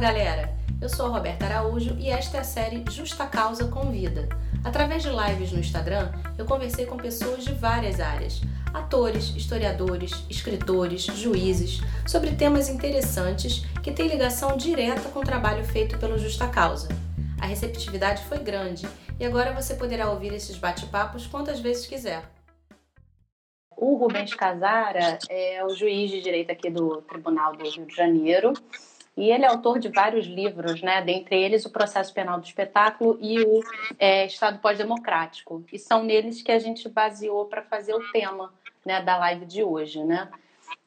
galera! Eu sou a Roberta Araújo e esta é a série Justa Causa Convida. Através de lives no Instagram, eu conversei com pessoas de várias áreas: atores, historiadores, escritores, juízes, sobre temas interessantes que têm ligação direta com o trabalho feito pelo Justa Causa. A receptividade foi grande e agora você poderá ouvir esses bate-papos quantas vezes quiser. O Rubens Casara é o juiz de direito aqui do Tribunal do Rio de Janeiro e ele é autor de vários livros, né? dentre eles o Processo Penal do Espetáculo e o é, Estado Pós-Democrático. E são neles que a gente baseou para fazer o tema né, da live de hoje. Né?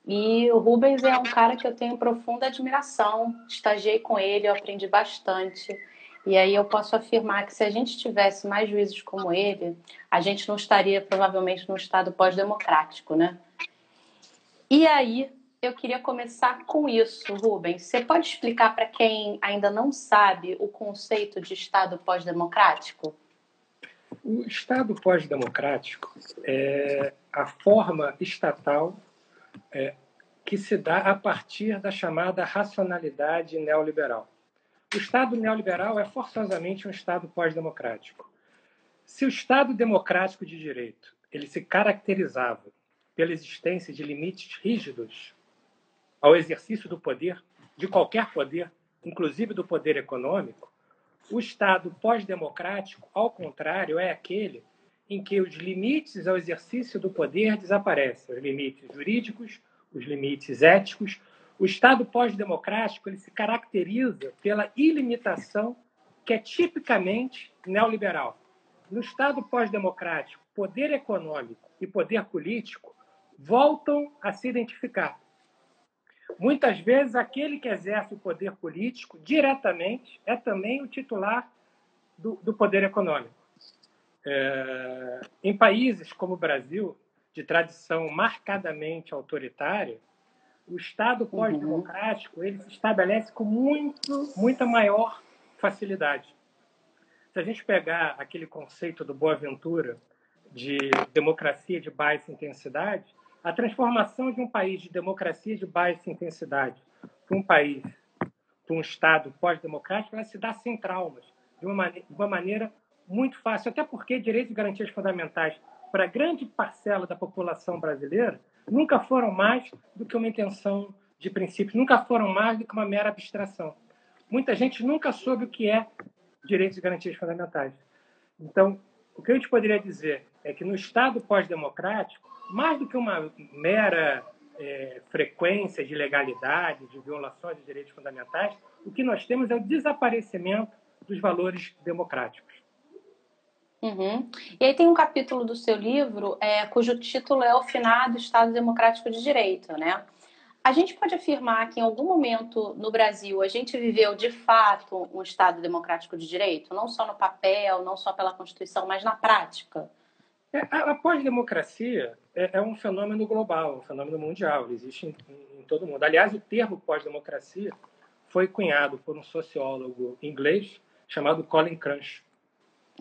E o Rubens é um cara que eu tenho profunda admiração, estagiei com ele, eu aprendi bastante. E aí eu posso afirmar que se a gente tivesse mais juízes como ele, a gente não estaria provavelmente num estado pós-democrático, né? E aí eu queria começar com isso, Rubens. Você pode explicar para quem ainda não sabe o conceito de Estado pós-democrático? O Estado pós-democrático é a forma estatal é, que se dá a partir da chamada racionalidade neoliberal. O Estado neoliberal é forçosamente um Estado pós-democrático. Se o Estado democrático de direito ele se caracterizava pela existência de limites rígidos ao exercício do poder, de qualquer poder, inclusive do poder econômico, o Estado pós-democrático, ao contrário, é aquele em que os limites ao exercício do poder desaparecem, os limites jurídicos, os limites éticos. O Estado pós-democrático ele se caracteriza pela ilimitação que é tipicamente neoliberal. No Estado pós-democrático, poder econômico e poder político voltam a se identificar. Muitas vezes, aquele que exerce o poder político diretamente é também o titular do, do poder econômico. É, em países como o Brasil, de tradição marcadamente autoritária, o Estado pós-democrático ele se estabelece com muito, muita maior facilidade. Se a gente pegar aquele conceito do Boaventura de democracia de baixa intensidade, a transformação de um país de democracia de baixa intensidade para um país, para um Estado pós-democrático, ela se dá sem traumas, de uma, maneira, de uma maneira muito fácil, até porque direitos e garantias fundamentais para grande parcela da população brasileira nunca foram mais do que uma intenção de princípios, nunca foram mais do que uma mera abstração. Muita gente nunca soube o que é direitos e garantias fundamentais. Então, o que a gente poderia dizer é que no Estado pós-democrático, mais do que uma mera é, frequência de legalidade, de violações de direitos fundamentais, o que nós temos é o desaparecimento dos valores democráticos. Uhum. E aí tem um capítulo do seu livro é, cujo título é O Finado Estado Democrático de Direito, né? A gente pode afirmar que em algum momento no Brasil a gente viveu de fato um Estado democrático de direito, não só no papel, não só pela Constituição, mas na prática? É, a pós-democracia é, é, um fenômeno global, um fenômeno mundial, ele existe em, em todo mundo. Aliás, o termo pós-democracia foi cunhado por um sociólogo inglês chamado Colin Crunch.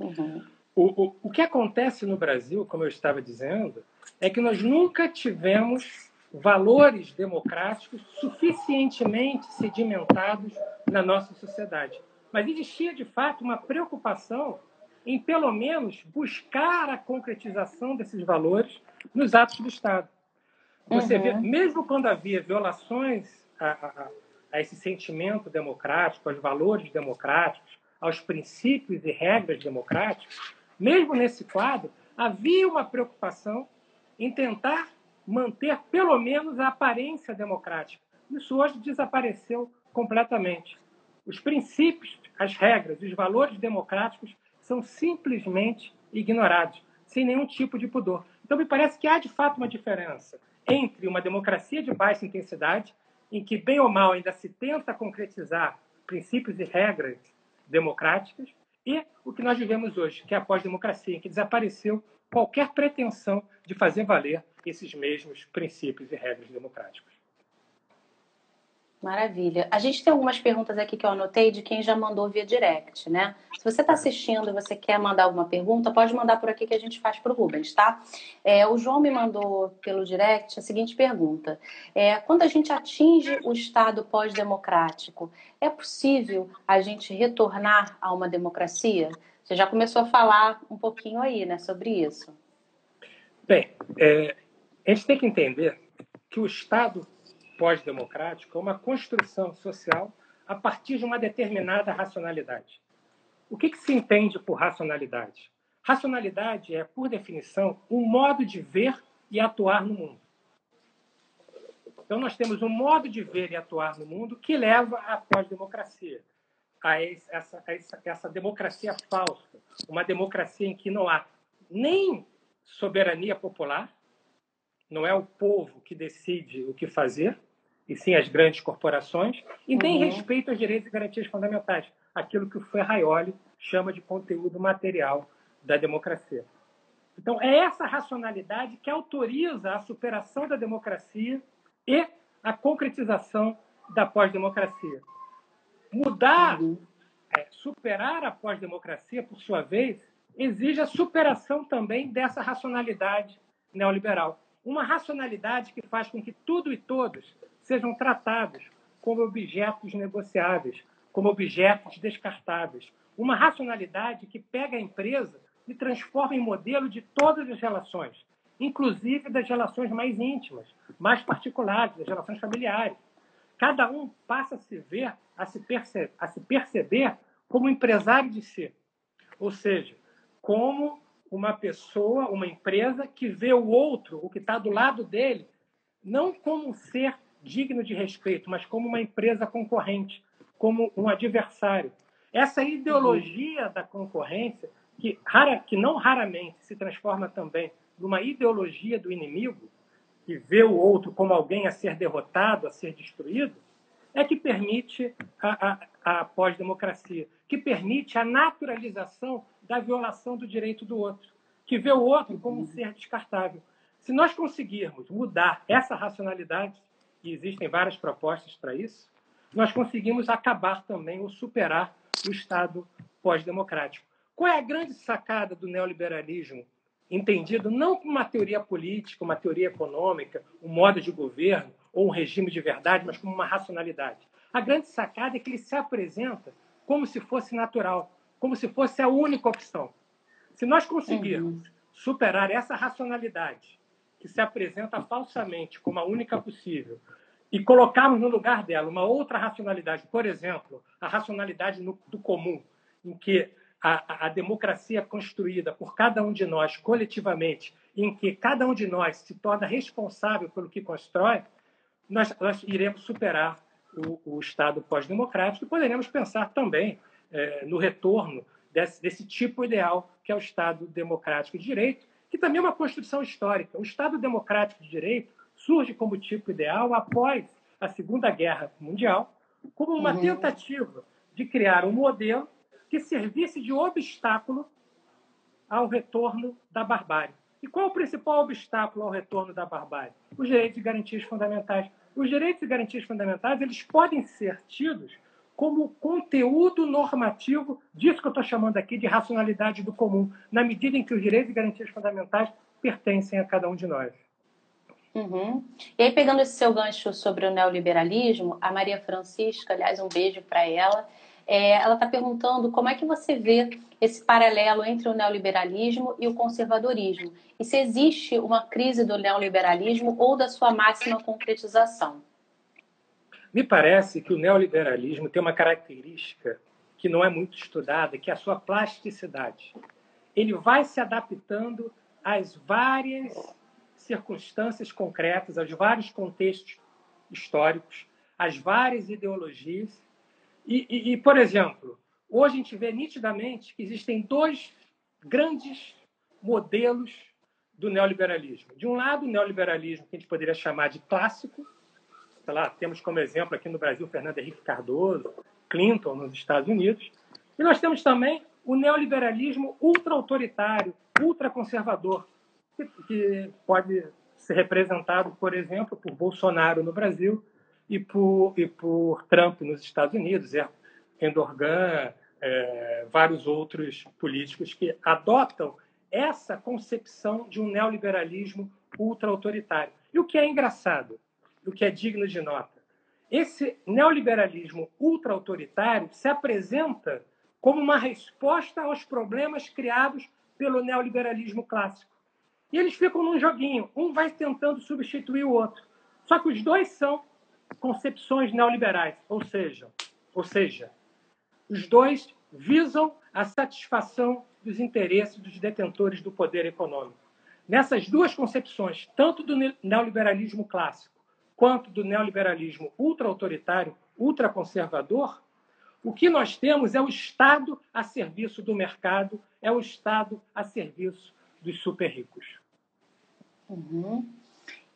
Uhum. O, o, o que acontece no Brasil, como eu estava dizendo, é que nós nunca tivemos valores democráticos suficientemente sedimentados na nossa sociedade. Mas existia, de fato, uma preocupação em, pelo menos, buscar a concretização desses valores nos atos do Estado. Você uhum. vê, mesmo quando havia violações a, a, a, esse sentimento democrático, aos valores democráticos, aos princípios e regras democráticos, mesmo nesse quadro, havia uma preocupação em tentar manter pelo menos a aparência democrática. Isso hoje desapareceu completamente. Os princípios, as regras, os valores democráticos são simplesmente ignorados, sem nenhum tipo de pudor. Então, me parece que há de fato uma diferença entre uma democracia de baixa intensidade, em que, bem ou mal, ainda se tenta concretizar princípios e regras democráticas, e o que nós vivemos hoje, que é a pós-democracia, em que desapareceu qualquer pretensão de fazer valer esses mesmos princípios e regras democráticos. Maravilha. A gente tem algumas perguntas aqui que eu anotei de quem já mandou via direct, né? Se você está assistindo e você quer mandar alguma pergunta, pode mandar por aqui que a gente faz para o Rubens, tá? É, o João me mandou pelo direct a seguinte pergunta: é, quando a gente atinge o estado pós-democrático, é possível a gente retornar a uma democracia? Você já começou a falar um pouquinho aí, né, sobre isso. Bem, é, a gente tem que entender que o Estado pós-democrático é uma construção social a partir de uma determinada racionalidade. O que, que se entende por racionalidade? Racionalidade é, por definição, um modo de ver e atuar no mundo. Então, nós temos um modo de ver e atuar no mundo que leva à pós-democracia, a essa, a essa, essa democracia falsa, uma democracia em que não há nem soberania popular, não é o povo que decide o que fazer, e sim as grandes corporações, e nem uhum. respeito aos direitos e garantias fundamentais, aquilo que o Ferraioli chama de conteúdo material da democracia. Então, é essa racionalidade que autoriza a superação da democracia e a concretização da pós-democracia. Mudar, uhum. é, superar a pós-democracia, por sua vez, exige a superação também dessa racionalidade neoliberal. Uma racionalidade que faz com que tudo e todos sejam tratados como objetos negociáveis, como objetos descartáveis. Uma racionalidade que pega a empresa e transforma em modelo de todas as relações, inclusive das relações mais íntimas, mais particulares, das relações familiares. Cada um passa a se ver, a se, perce a se perceber como empresário de si. Ou seja, como uma pessoa, uma empresa que vê o outro, o que está do lado dele, não como um ser digno de respeito, mas como uma empresa concorrente, como um adversário. Essa ideologia da concorrência, que, rara, que não raramente se transforma também numa ideologia do inimigo, que vê o outro como alguém a ser derrotado, a ser destruído, é que permite a, a, a pós-democracia, que permite a naturalização da violação do direito do outro, que vê o outro como um ser descartável. Se nós conseguirmos mudar essa racionalidade, e existem várias propostas para isso, nós conseguimos acabar também ou superar o Estado pós-democrático. Qual é a grande sacada do neoliberalismo, entendido não como uma teoria política, uma teoria econômica, um modo de governo ou um regime de verdade, mas como uma racionalidade? A grande sacada é que ele se apresenta como se fosse natural, como se fosse a única opção. Se nós conseguirmos superar essa racionalidade que se apresenta falsamente como a única possível e colocarmos no lugar dela uma outra racionalidade, por exemplo, a racionalidade no, do comum, em que a, a, democracia é construída por cada um de nós coletivamente, em que cada um de nós se torna responsável pelo que constrói, nós, nós iremos superar o, o Estado pós-democrático e poderemos pensar também é, no retorno desse, desse tipo ideal que é o Estado democrático de direito, que também é uma construção histórica. O Estado democrático de direito surge como tipo ideal após a Segunda Guerra Mundial, como uma uhum. tentativa de criar um modelo que servisse de obstáculo ao retorno da barbárie. E qual é o principal obstáculo ao retorno da barbárie? Os direitos e garantias fundamentais. Os direitos e garantias fundamentais eles podem ser tidos como conteúdo normativo disso que eu estou chamando aqui de racionalidade do comum, na medida em que os direitos e garantias fundamentais pertencem a cada um de nós. Uhum. E aí, pegando esse seu gancho sobre o neoliberalismo, a Maria Francisca, aliás, um beijo para ela, é, ela está perguntando como é que você vê esse paralelo entre o neoliberalismo e o conservadorismo, e se existe uma crise do neoliberalismo ou da sua máxima concretização. Me parece que o neoliberalismo tem uma característica que não é muito estudada, que é a sua plasticidade. Ele vai se adaptando às várias circunstâncias concretas, aos vários contextos históricos, às várias ideologias. E, e, e, por exemplo, hoje a gente vê nitidamente que existem dois grandes modelos do neoliberalismo. De um lado, o neoliberalismo que a gente poderia chamar de clássico, sei lá, temos como exemplo aqui no Brasil Fernando Henrique Cardoso, Clinton nos Estados Unidos. E nós temos também o neoliberalismo ultra-autoritário, ultra-conservador, que, que pode ser representado, por exemplo, por Bolsonaro no Brasil e por, e por Trump nos Estados Unidos, Endorgan, é, vários outros políticos que adotam essa concepção de um neoliberalismo ultra-autoritário. E o que é engraçado, o que é digno de nota, esse neoliberalismo ultra-autoritário se apresenta como uma resposta aos problemas criados pelo neoliberalismo clássico. E eles ficam num joguinho, um vai tentando substituir o outro. Só que os dois são concepções neoliberais, ou seja, ou seja, os dois visam a satisfação dos interesses dos detentores do poder econômico. Nessas duas concepções, tanto do neoliberalismo clássico quanto do neoliberalismo ultra-autoritário, ultraconservador, o que nós temos é o Estado a serviço do mercado, é o Estado a serviço dos super ricos. Uhum.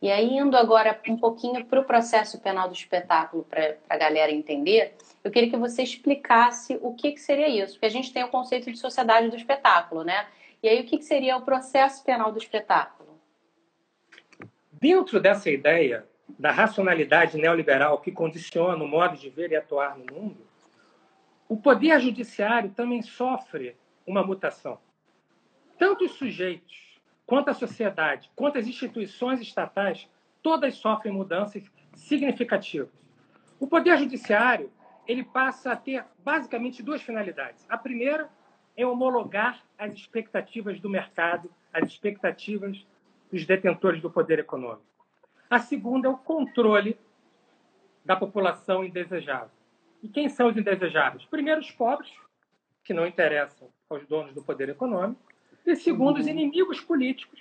E aí, indo agora um pouquinho para o processo penal do espetáculo, para a galera entender, eu queria que você explicasse o que, que seria isso, porque a gente tem o conceito de sociedade do espetáculo, né? E aí, o que, que seria o processo penal do espetáculo? Dentro dessa ideia da racionalidade neoliberal que condiciona o modo de ver e atuar no mundo, o poder judiciário também sofre uma mutação. Tanto os sujeitos quanto a sociedade, quanto as instituições estatais, todas sofrem mudanças significativas. O poder judiciário ele passa a ter basicamente duas finalidades. A primeira é homologar as expectativas do mercado, as expectativas dos detentores do poder econômico. A segunda é o controle da população indesejável. E quem são os indesejáveis? Primeiro, os pobres, que não interessam aos donos do poder econômico e, segundo, os inimigos políticos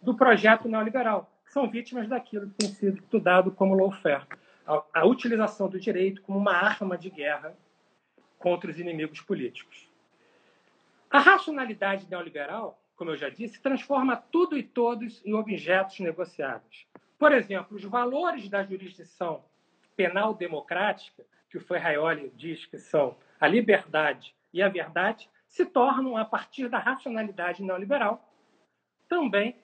do projeto neoliberal, que são vítimas daquilo que tem sido estudado como lawfare, a, a utilização do direito como uma arma de guerra contra os inimigos políticos. A racionalidade neoliberal, como eu já disse, transforma tudo e todos em objetos negociáveis. Por exemplo, os valores da jurisdição penal democrática, que o Ferraioli diz que são a liberdade e a verdade, se tornam, a partir da racionalidade neoliberal, também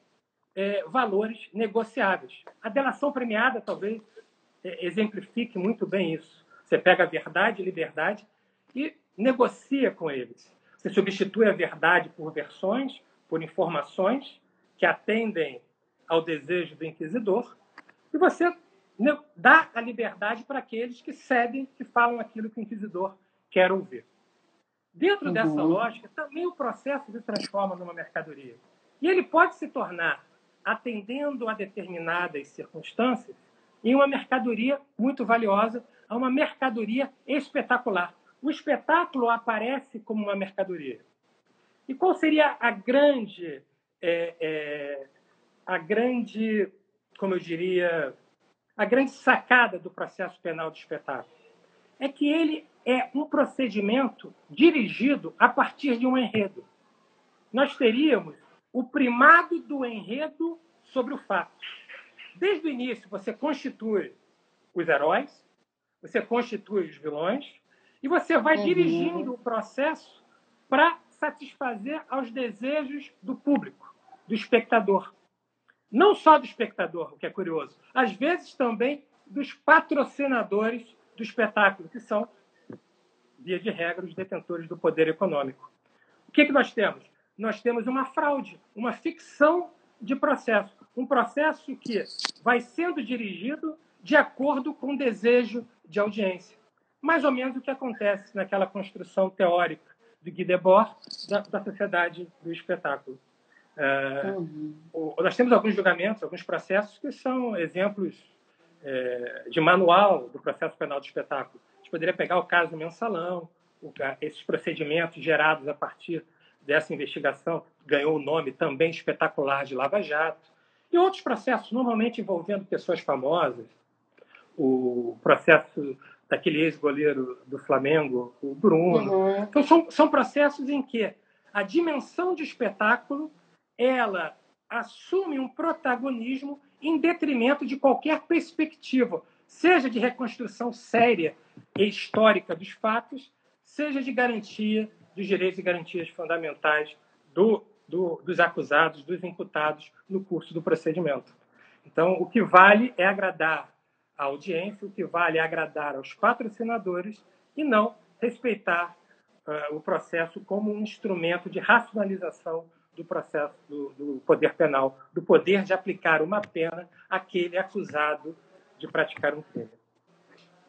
é, valores negociáveis. A delação premiada talvez é, exemplifique muito bem isso. Você pega a verdade e liberdade e negocia com eles. Você substitui a verdade por versões, por informações que atendem ao desejo do inquisidor, e você dá a liberdade para aqueles que cedem, que falam aquilo que o inquisidor quer ouvir. Dentro uhum. dessa lógica, também o processo se transforma numa mercadoria. E ele pode se tornar, atendendo a determinadas circunstâncias, em uma mercadoria muito valiosa, a uma mercadoria espetacular. O espetáculo aparece como uma mercadoria. E qual seria a grande, é, é, a grande, como eu diria, a grande sacada do processo penal de espetáculo? É que ele é um procedimento dirigido a partir de um enredo. Nós teríamos o primado do enredo sobre o fato. Desde o início, você constitui os heróis, você constitui os vilões, e você vai uhum. dirigindo o processo para satisfazer aos desejos do público, do espectador. Não só do espectador, o que é curioso, às vezes também dos patrocinadores do espetáculo, que são via de regra, os detentores do poder econômico. O que, que nós temos? Nós temos uma fraude, uma ficção de processo. Um processo que vai sendo dirigido de acordo com o desejo de audiência. Mais ou menos o que acontece naquela construção teórica de Guy Debord da, da sociedade do espetáculo. É, uhum. o, nós temos alguns julgamentos, alguns processos que são exemplos é, de manual do processo penal do espetáculo poderia pegar o caso do mensalão, esses procedimentos gerados a partir dessa investigação, ganhou o nome também espetacular de Lava Jato, e outros processos, normalmente envolvendo pessoas famosas, o processo daquele ex-goleiro do Flamengo, o Bruno. Uhum. Então, são, são processos em que a dimensão de espetáculo ela assume um protagonismo em detrimento de qualquer perspectiva, seja de reconstrução séria e histórica dos fatos, seja de garantia dos direitos e garantias fundamentais do, do, dos acusados, dos imputados no curso do procedimento. Então, o que vale é agradar audiência, o que vale é agradar aos patrocinadores e não respeitar uh, o processo como um instrumento de racionalização do processo do, do, poder penal, do poder de aplicar uma pena àquele acusado de praticar um crime.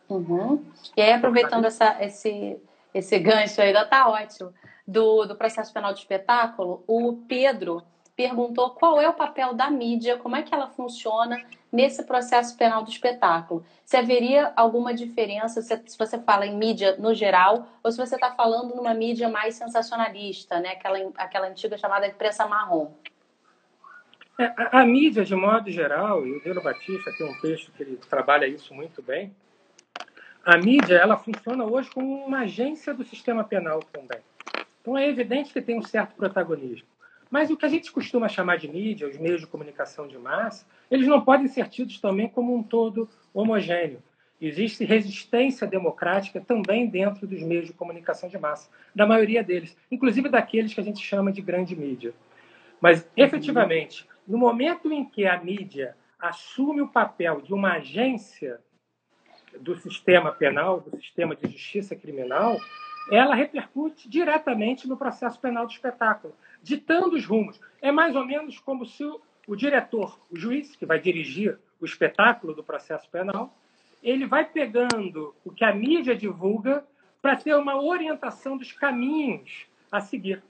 Uhum. E aí, aproveitando essa, esse, esse gancho ainda tá ótimo, do, do processo penal de espetáculo, o Pedro perguntou qual é o papel da mídia, como é que ela funciona nesse processo penal do espetáculo. Se haveria alguma diferença se, você fala em mídia no geral ou se você está falando numa mídia mais sensacionalista, né? aquela, aquela antiga chamada imprensa marrom. É, a, a, mídia, de modo geral, e o Delo Batista tem um texto que ele trabalha isso muito bem, a mídia ela funciona hoje como uma agência do sistema penal também. Então é evidente que tem um certo protagonismo. Mas o que a gente costuma chamar de mídia, os meios de comunicação de massa, eles não podem ser tidos também como um todo homogêneo. Existe resistência democrática também dentro dos meios de comunicação de massa, da maioria deles, inclusive daqueles que a gente chama de grande mídia. Mas, efetivamente, no momento em que a mídia assume o papel de uma agência do sistema penal, do sistema de justiça criminal, ela repercute diretamente no processo penal do espetáculo, ditando os rumos. É mais ou menos como se o, o diretor, o juiz, que vai dirigir o espetáculo do processo penal, ele vai pegando o que a mídia divulga para ter uma orientação dos caminhos a seguir.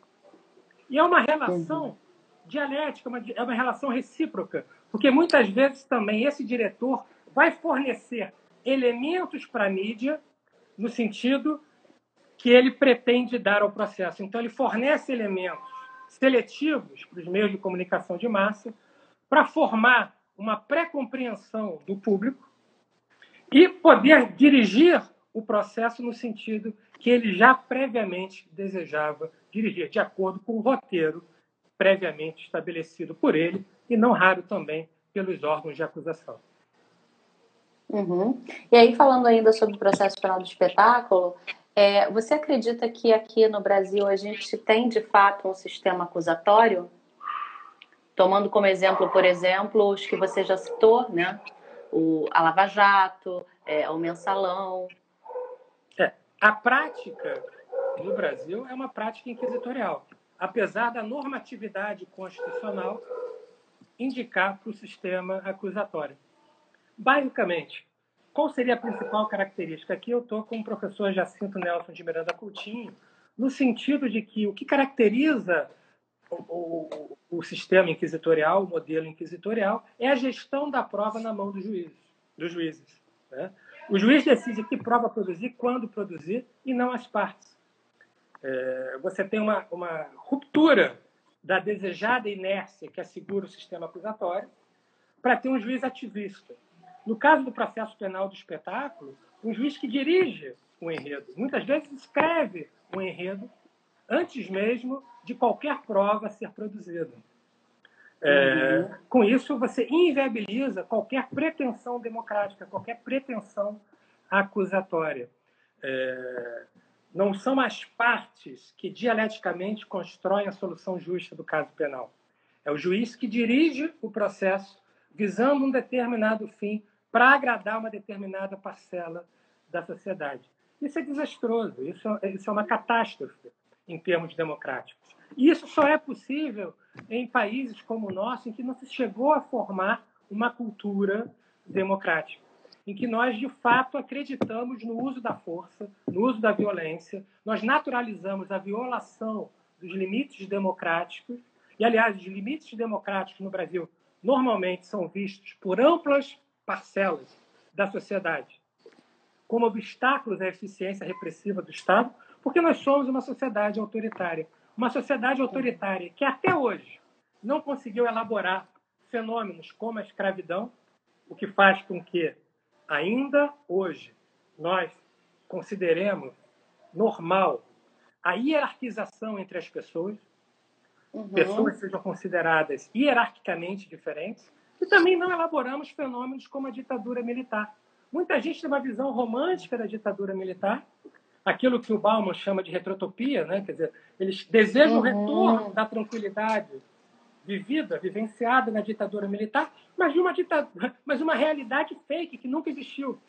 E é uma relação dialética, uma, é uma relação recíproca, porque muitas vezes também esse diretor vai fornecer elementos para a mídia no sentido que ele pretende dar ao processo. Então, ele fornece elementos seletivos para os meios de comunicação de massa para formar uma pré-compreensão do público e poder dirigir o processo no sentido que ele já previamente desejava dirigir, de acordo com o roteiro previamente estabelecido por ele e não raro também pelos órgãos de acusação. Uhum. E aí, falando ainda sobre o processo penal do espetáculo, é, você acredita que aqui no Brasil a gente tem de fato um sistema acusatório? Tomando como exemplo, por exemplo, os que você já citou, né? O, a Lava Jato, é, o mensalão. É, a prática no Brasil é uma prática inquisitorial, apesar da normatividade constitucional indicar para o sistema acusatório. Basicamente, qual seria a principal característica? Aqui eu estou com o professor Jacinto Nelson de Miranda Coutinho, no sentido de que o que caracteriza o, o, o, sistema inquisitorial, o modelo inquisitorial, é a gestão da prova na mão dos juízes. Dos juízes né? O juiz decide que prova produzir, quando produzir, e não as partes. É, você tem uma, uma ruptura da desejada inércia que assegura o sistema acusatório para ter um juiz ativista. No caso do processo penal do espetáculo, um juiz que dirige o enredo, muitas vezes escreve o enredo antes mesmo de qualquer prova ser produzida. É. Com isso, você inviabiliza qualquer pretensão democrática, qualquer pretensão acusatória. É, não são as partes que dialeticamente constroem a solução justa do caso penal. É o juiz que dirige o processo visando um determinado fim para agradar uma determinada parcela da sociedade. Isso é desastroso, isso, isso é uma catástrofe em termos democráticos. E isso só é possível em países como o nosso, em que não se chegou a formar uma cultura democrática, em que nós, de fato, acreditamos no uso da força, no uso da violência, nós naturalizamos a violação dos limites democráticos, e, aliás, os limites democráticos no Brasil normalmente são vistos por amplas parcelas da sociedade como obstáculos à eficiência repressiva do Estado, porque nós somos uma sociedade autoritária. Uma sociedade autoritária que até hoje não conseguiu elaborar fenômenos como a escravidão, o que faz com que ainda hoje nós consideremos normal a hierarquização entre as pessoas, uhum. pessoas sejam consideradas hierarquicamente diferentes, e também não elaboramos fenômenos como a ditadura militar. Muita gente tem uma visão romântica da ditadura militar, aquilo que o Bauman chama de retrotopia, né? quer dizer, eles desejam uhum. o retorno da tranquilidade vivida, vivenciada na ditadura militar, mas de uma ditadura, mas uma realidade fake que nunca existiu.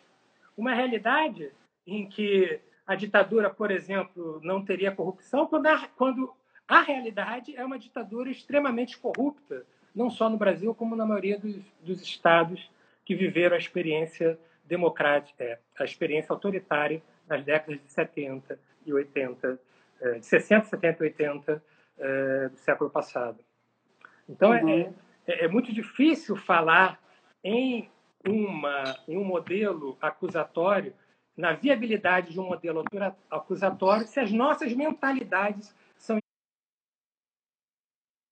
Uma realidade em que a ditadura, por exemplo, não teria corrupção, quando a, quando a realidade é uma ditadura extremamente corrupta, não só no Brasil, como na maioria dos, dos estados que viveram a experiência democrática, é, a experiência autoritária nas décadas de 70 e 80, é, de 60, 70 e 80 é, do século passado. Então, é, uhum. é, é, muito difícil falar em, uma, em um modelo acusatório, na viabilidade de um modelo acusatório, se as nossas mentalidades são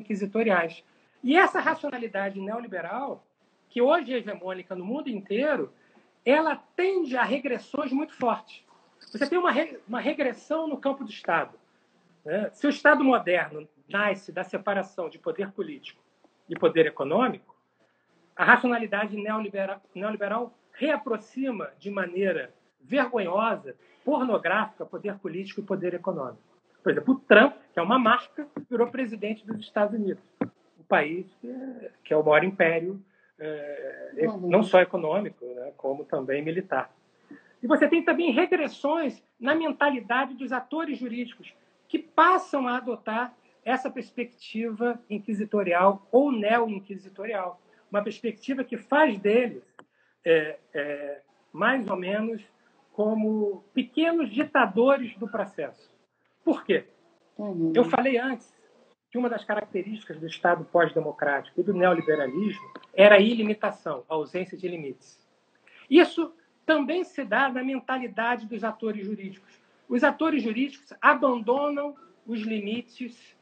inquisitoriais. E essa racionalidade neoliberal, que hoje é hegemônica no mundo inteiro, ela tende a regressões muito fortes. Você tem uma, re, uma regressão no campo do Estado. Né? Se o Estado moderno nasce da separação de poder político e poder econômico, a racionalidade neoliberal, neoliberal reaproxima de maneira vergonhosa, pornográfica, poder político e poder econômico. Por exemplo, o Trump, que é uma marca, virou presidente dos Estados Unidos, país que é, que é o maior império, é, uhum. não só econômico, né, como também militar. E você tem também regressões na mentalidade dos atores jurídicos, que passam a adotar essa perspectiva inquisitorial ou neo-inquisitorial, uma perspectiva que faz deles é, é, mais ou menos como pequenos ditadores do processo. Por quê? Uhum. Eu falei antes que uma das características do Estado pós-democrático e do neoliberalismo era a ilimitação, a ausência de limites. Isso também se dá na mentalidade dos atores jurídicos. Os atores jurídicos abandonam os limites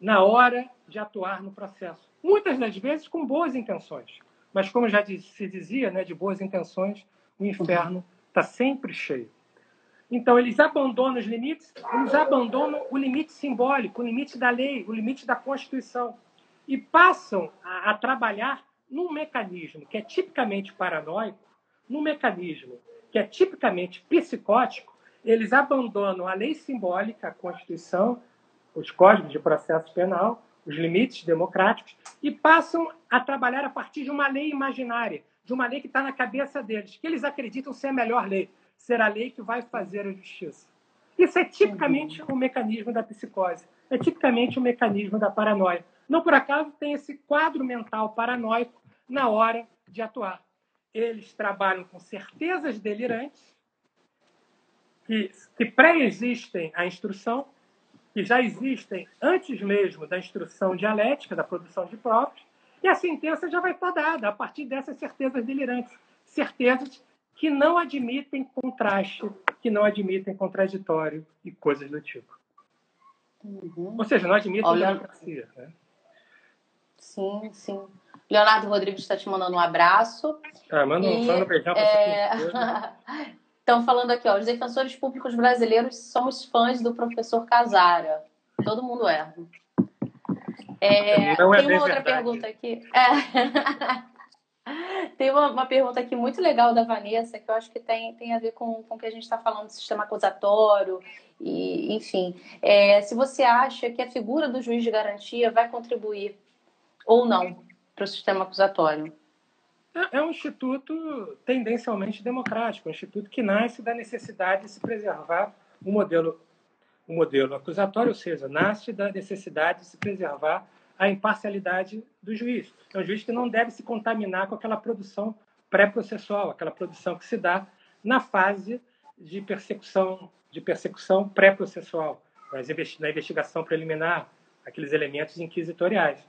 na hora de atuar no processo. Muitas das vezes com boas intenções. Mas, como já se dizia, né, de boas intenções, o inferno está sempre cheio. Então, eles abandonam os limites, eles abandonam o limite simbólico, o limite da lei, o limite da Constituição, e passam a, a trabalhar num mecanismo que é tipicamente paranoico, num mecanismo que é tipicamente psicótico, eles abandonam a lei simbólica, a Constituição, os códigos de processo penal, os limites democráticos, e passam a trabalhar a partir de uma lei imaginária, de uma lei que está na cabeça deles, que eles acreditam ser a melhor lei, ser a lei que vai fazer a justiça. Isso é tipicamente o um mecanismo da psicose, é tipicamente o um mecanismo da paranoia. Não por acaso tem esse quadro mental paranoico na hora de atuar. Eles trabalham com certezas delirantes que, que pré-existem à instrução que já existem antes mesmo da instrução dialética, da produção de provas, e a sentença já vai estar dada a partir dessas certezas delirantes, certezas que não admitem contraste, que não admitem contraditório e coisas do tipo. Uhum. Ou seja, não admitem Olha... democracia. Né? Sim, sim. Leonardo Rodrigues está te mandando um abraço. Ah, manda, e, manda um beijão para é... Estão falando aqui, ó, os defensores públicos brasileiros somos fãs do professor Casara. Todo mundo é. é Não é tem uma outra verdade. pergunta aqui. É. tem uma, uma, pergunta aqui muito legal da Vanessa, que eu acho que tem, tem a ver com, com o que a gente está falando do sistema acusatório, e, enfim. É, se você acha que a figura do juiz de garantia vai contribuir ou não para o sistema acusatório. É, é um instituto tendencialmente democrático, um instituto que nasce da necessidade de se preservar o modelo, um modelo acusatório, ou seja, nasce da necessidade de se preservar a imparcialidade do juiz. É um juiz que não deve se contaminar com aquela produção pré-processual, aquela produção que se dá na fase de persecução, de persecução pré-processual, na investigação preliminar, aqueles elementos inquisitoriais.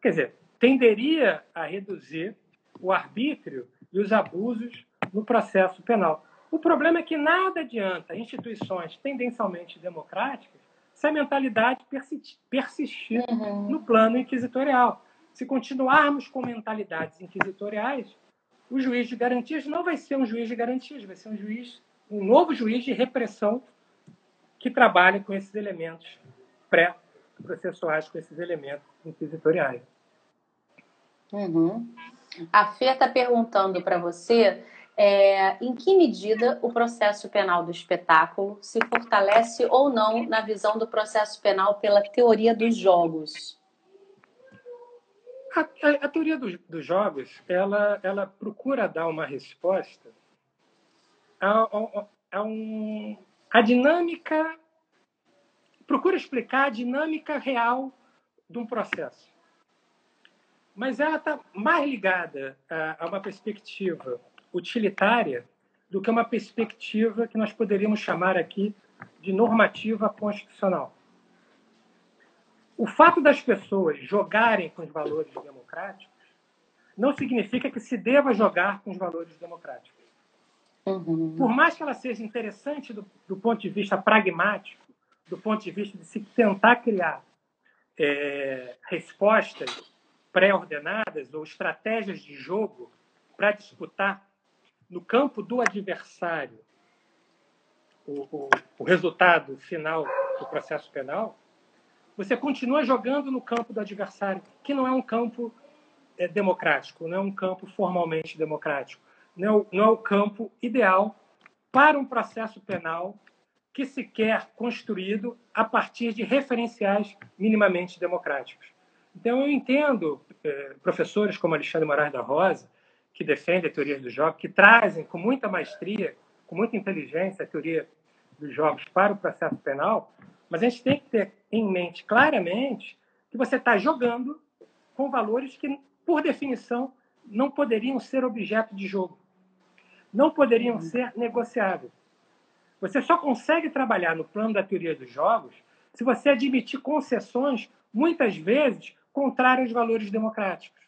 Quer dizer, tenderia a reduzir o arbítrio e os abusos no processo penal. O problema é que nada adianta instituições tendencialmente democráticas se a mentalidade persistir uhum. no plano inquisitorial. Se continuarmos com mentalidades inquisitoriais, o juiz de garantias não vai ser um juiz de garantias, vai ser um juiz, um novo juiz de repressão que trabalha com esses elementos pré-processuais, com esses elementos inquisitoriais. Uhum. A Fê está perguntando para você é, em que medida o processo penal do espetáculo se fortalece ou não na visão do processo penal pela teoria dos jogos. A, a, a teoria dos, dos, jogos ela, ela procura dar uma resposta a, a, a, um, a dinâmica, procura explicar a dinâmica real de um processo. Mas ela está mais ligada a, a uma perspectiva utilitária do que uma perspectiva que nós poderíamos chamar aqui de normativa constitucional. O fato das pessoas jogarem com os valores democráticos não significa que se deva jogar com os valores democráticos. Uhum. Por mais que ela seja interessante do, do, ponto de vista pragmático, do ponto de vista de se tentar criar é, respostas pré-ordenadas ou estratégias de jogo para disputar no campo do adversário o, o, o resultado final do processo penal, você continua jogando no campo do adversário, que não é um campo é, democrático, não é um campo formalmente democrático, não é, não é o campo ideal para um processo penal que se quer construído a partir de referenciais minimamente democráticos. Então, eu entendo eh, professores como Alexandre Moraes da Rosa, que defendem a teoria dos jogos, que trazem com muita maestria, com muita inteligência a teoria dos jogos para o processo penal, mas a gente tem que ter em mente claramente que você está jogando com valores que, por definição, não poderiam ser objeto de jogo, não poderiam ser negociáveis. Você só consegue trabalhar no plano da teoria dos jogos se você admitir concessões, muitas vezes, contrárias aos valores democráticos.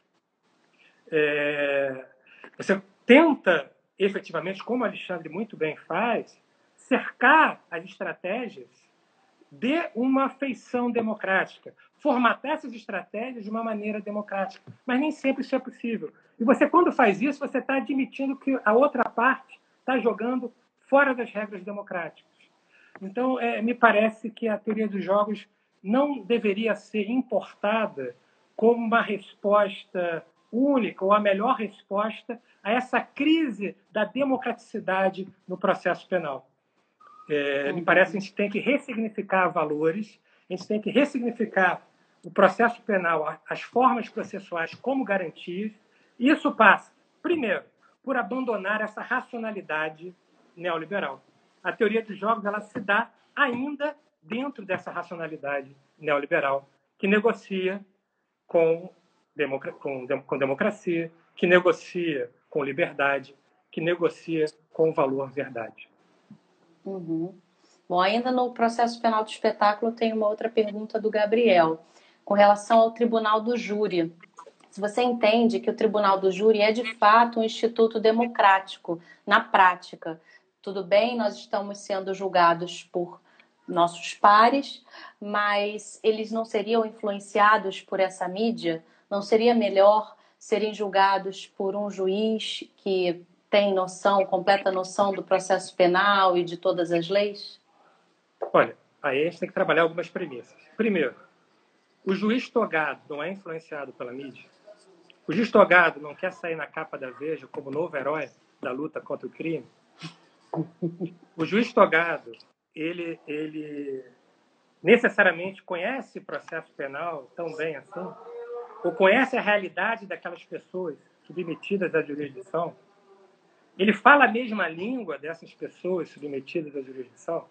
É, você tenta, efetivamente, como Alexandre muito bem faz, cercar as estratégias de uma feição democrática, formatar essas estratégias de uma maneira democrática. Mas nem sempre isso é possível. E você, quando faz isso, você está admitindo que a outra parte está jogando fora das regras democráticas. Então, é, me parece que a teoria dos jogos não deveria ser importada como uma resposta única ou a melhor resposta a essa crise da democraticidade no processo penal. É, me parece que a gente tem que ressignificar valores, a gente tem que ressignificar o processo penal, as formas processuais como garantias. Isso passa, primeiro, por abandonar essa racionalidade neoliberal. A teoria dos jogos ela se dá ainda dentro dessa racionalidade neoliberal que negocia com, com, com democracia, que negocia com liberdade, que negocia com valor verdade. Uhum. Bom, ainda no processo penal do espetáculo, tem uma outra pergunta do Gabriel, com relação ao tribunal do júri. Se você entende que o tribunal do júri é de fato um instituto democrático, na prática, tudo bem, nós estamos sendo julgados por nossos pares, mas eles não seriam influenciados por essa mídia? Não seria melhor serem julgados por um juiz que tem noção, completa noção do processo penal e de todas as leis? Olha, aí a gente tem que trabalhar algumas premissas. Primeiro, o juiz togado não é influenciado pela mídia. O juiz togado não quer sair na capa da Veja como novo herói da luta contra o crime. O juiz togado ele, ele necessariamente conhece o processo penal tão bem assim, ou conhece a realidade daquelas pessoas submetidas à jurisdição, ele fala a mesma língua dessas pessoas submetidas à jurisdição.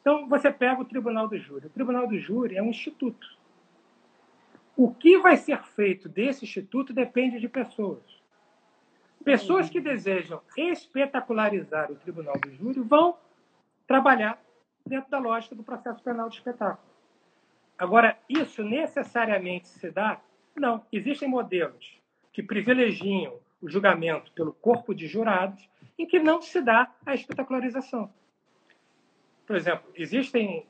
Então, você pega o Tribunal do Júri. O Tribunal do Júri é um instituto. O que vai ser feito desse instituto depende de pessoas. Pessoas que desejam espetacularizar o Tribunal do Júri vão trabalhar dentro da lógica do processo penal de espetáculo. Agora, isso necessariamente se dá? Não. Existem modelos que privilegiam o julgamento pelo corpo de jurados em que não se dá a espetacularização. Por exemplo, existem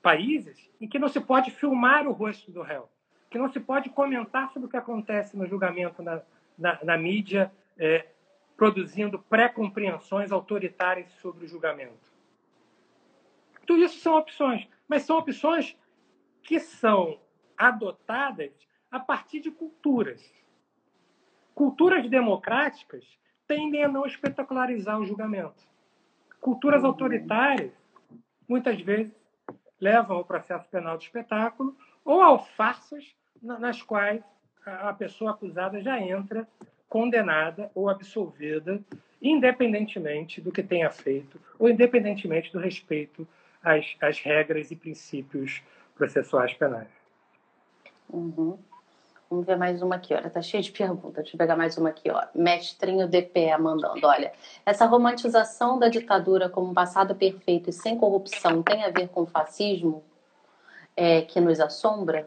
países em que não se pode filmar o rosto do réu, que não se pode comentar sobre o que acontece no julgamento na, na, na mídia, é, produzindo pré-compreensões autoritárias sobre o julgamento. Tudo isso são opções, mas são opções que são adotadas a partir de culturas. Culturas democráticas tendem a não espetacularizar o julgamento. Culturas autoritárias, muitas vezes, levam ao processo penal de espetáculo ou a farsas nas quais a pessoa acusada já entra condenada ou absolvida, independentemente do que tenha feito ou independentemente do respeito às, às regras e princípios processuais penais. Uhum. Vamos ver mais uma aqui, olha, tá cheio de perguntas. Deixa eu pegar mais uma aqui, ó. Mestrinho DPE mandando, olha. Essa romantização da ditadura como um passado perfeito e sem corrupção tem a ver com o fascismo é, que nos assombra?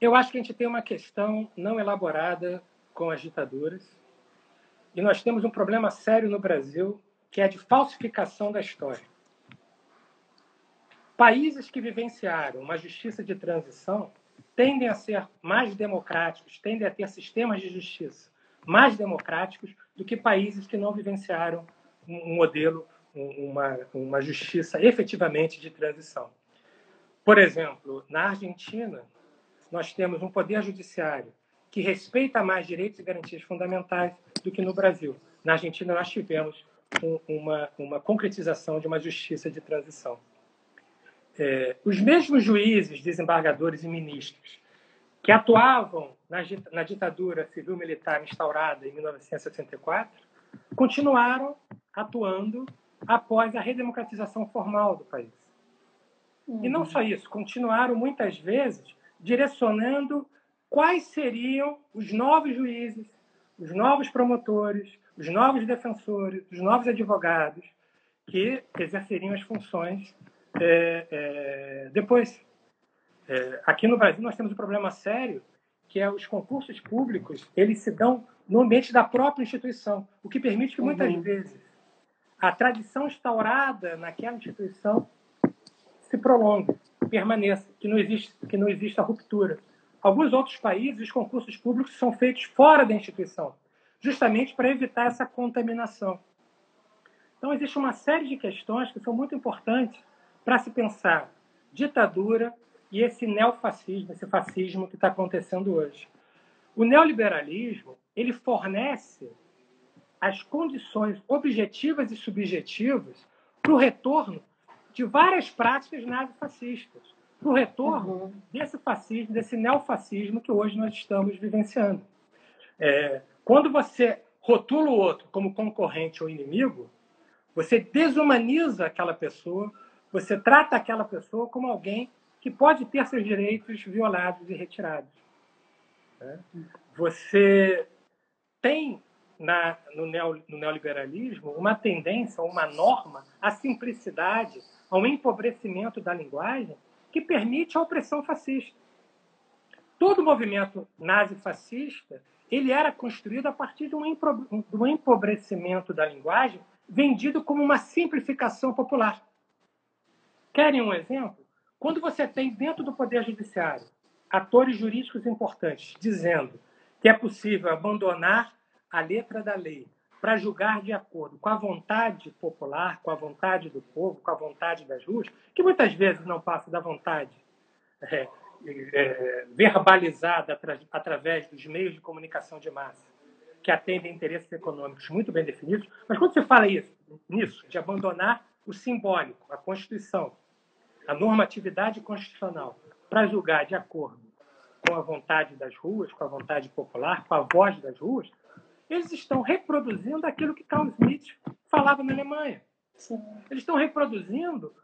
Eu acho que a gente tem uma questão não elaborada com as ditaduras. E nós temos um problema sério no Brasil, que é de falsificação da história. Países que vivenciaram uma justiça de transição tendem a ser mais democráticos, tendem a ter sistemas de justiça mais democráticos do que países que não vivenciaram um modelo, uma, uma justiça efetivamente de transição. Por exemplo, na Argentina, nós temos um poder judiciário que respeita mais direitos e garantias fundamentais do que no Brasil. Na Argentina, nós tivemos um, uma, uma concretização de uma justiça de transição. É, os mesmos juízes, desembargadores e ministros que atuavam na, na ditadura civil-militar instaurada em 1964 continuaram atuando após a redemocratização formal do país. Uhum. E não só isso, continuaram muitas vezes direcionando quais seriam os novos juízes, os novos promotores, os novos defensores, os novos advogados que exerceriam as funções é, é, depois. É, aqui no Brasil nós temos um problema sério que é os concursos públicos eles se dão no ambiente da própria instituição, o que permite que muitas uhum. vezes a tradição instaurada naquela instituição se prolongue, permaneça, que não existe que não exista ruptura. Alguns outros países, os concursos públicos são feitos fora da instituição, justamente para evitar essa contaminação. Então, existe uma série de questões que são muito importantes para se pensar ditadura e esse neofascismo, esse fascismo que está acontecendo hoje. O neoliberalismo ele fornece as condições objetivas e subjetivas para o retorno de várias práticas nazifascistas para o retorno uhum. desse fascismo, desse neofascismo que hoje nós estamos vivenciando. É, quando você rotula o outro como concorrente ou inimigo, você desumaniza aquela pessoa, você trata aquela pessoa como alguém que pode ter seus direitos violados e retirados. Né? Você tem na, no, neo, no neoliberalismo uma tendência, uma norma à simplicidade, ao empobrecimento da linguagem que permite a opressão fascista. Todo movimento nazi-fascista ele era construído a partir de um, empobrecimento da linguagem vendido como uma simplificação popular. Querem um exemplo? Quando você tem dentro do Poder Judiciário atores jurídicos importantes dizendo que é possível abandonar a letra da lei para julgar de acordo com a vontade popular, com a vontade do povo, com a vontade das ruas, que muitas vezes não passa da vontade é, é, verbalizada atra, através dos meios de comunicação de massa, que atendem interesses econômicos muito bem definidos. Mas quando se fala isso, nisso, de abandonar o simbólico, a Constituição, a normatividade constitucional, para julgar de acordo com a vontade das ruas, com a vontade popular, com a voz das ruas, eles estão reproduzindo aquilo que Carl Smith falava na Alemanha. Sim. Eles estão reproduzindo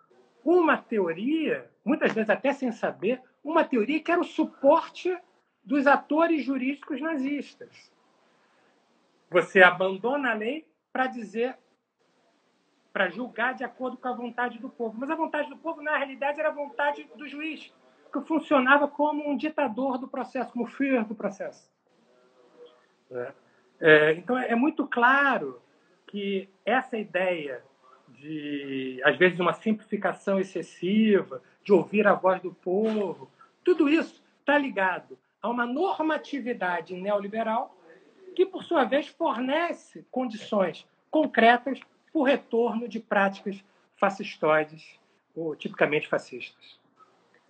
uma teoria, muitas vezes até sem saber, uma teoria que era o suporte dos atores jurídicos nazistas. Você abandona a lei para dizer, para julgar de acordo com a vontade do povo. Mas a vontade do povo, na realidade, era a vontade do juiz, que funcionava como um ditador do processo, como Führer do processo. É. É, então, é muito claro que essa ideia de, às vezes, uma simplificação excessiva, de ouvir a voz do povo, tudo isso está ligado a uma normatividade neoliberal que, por sua vez, fornece condições concretas o retorno de práticas fascistoides ou tipicamente fascistas.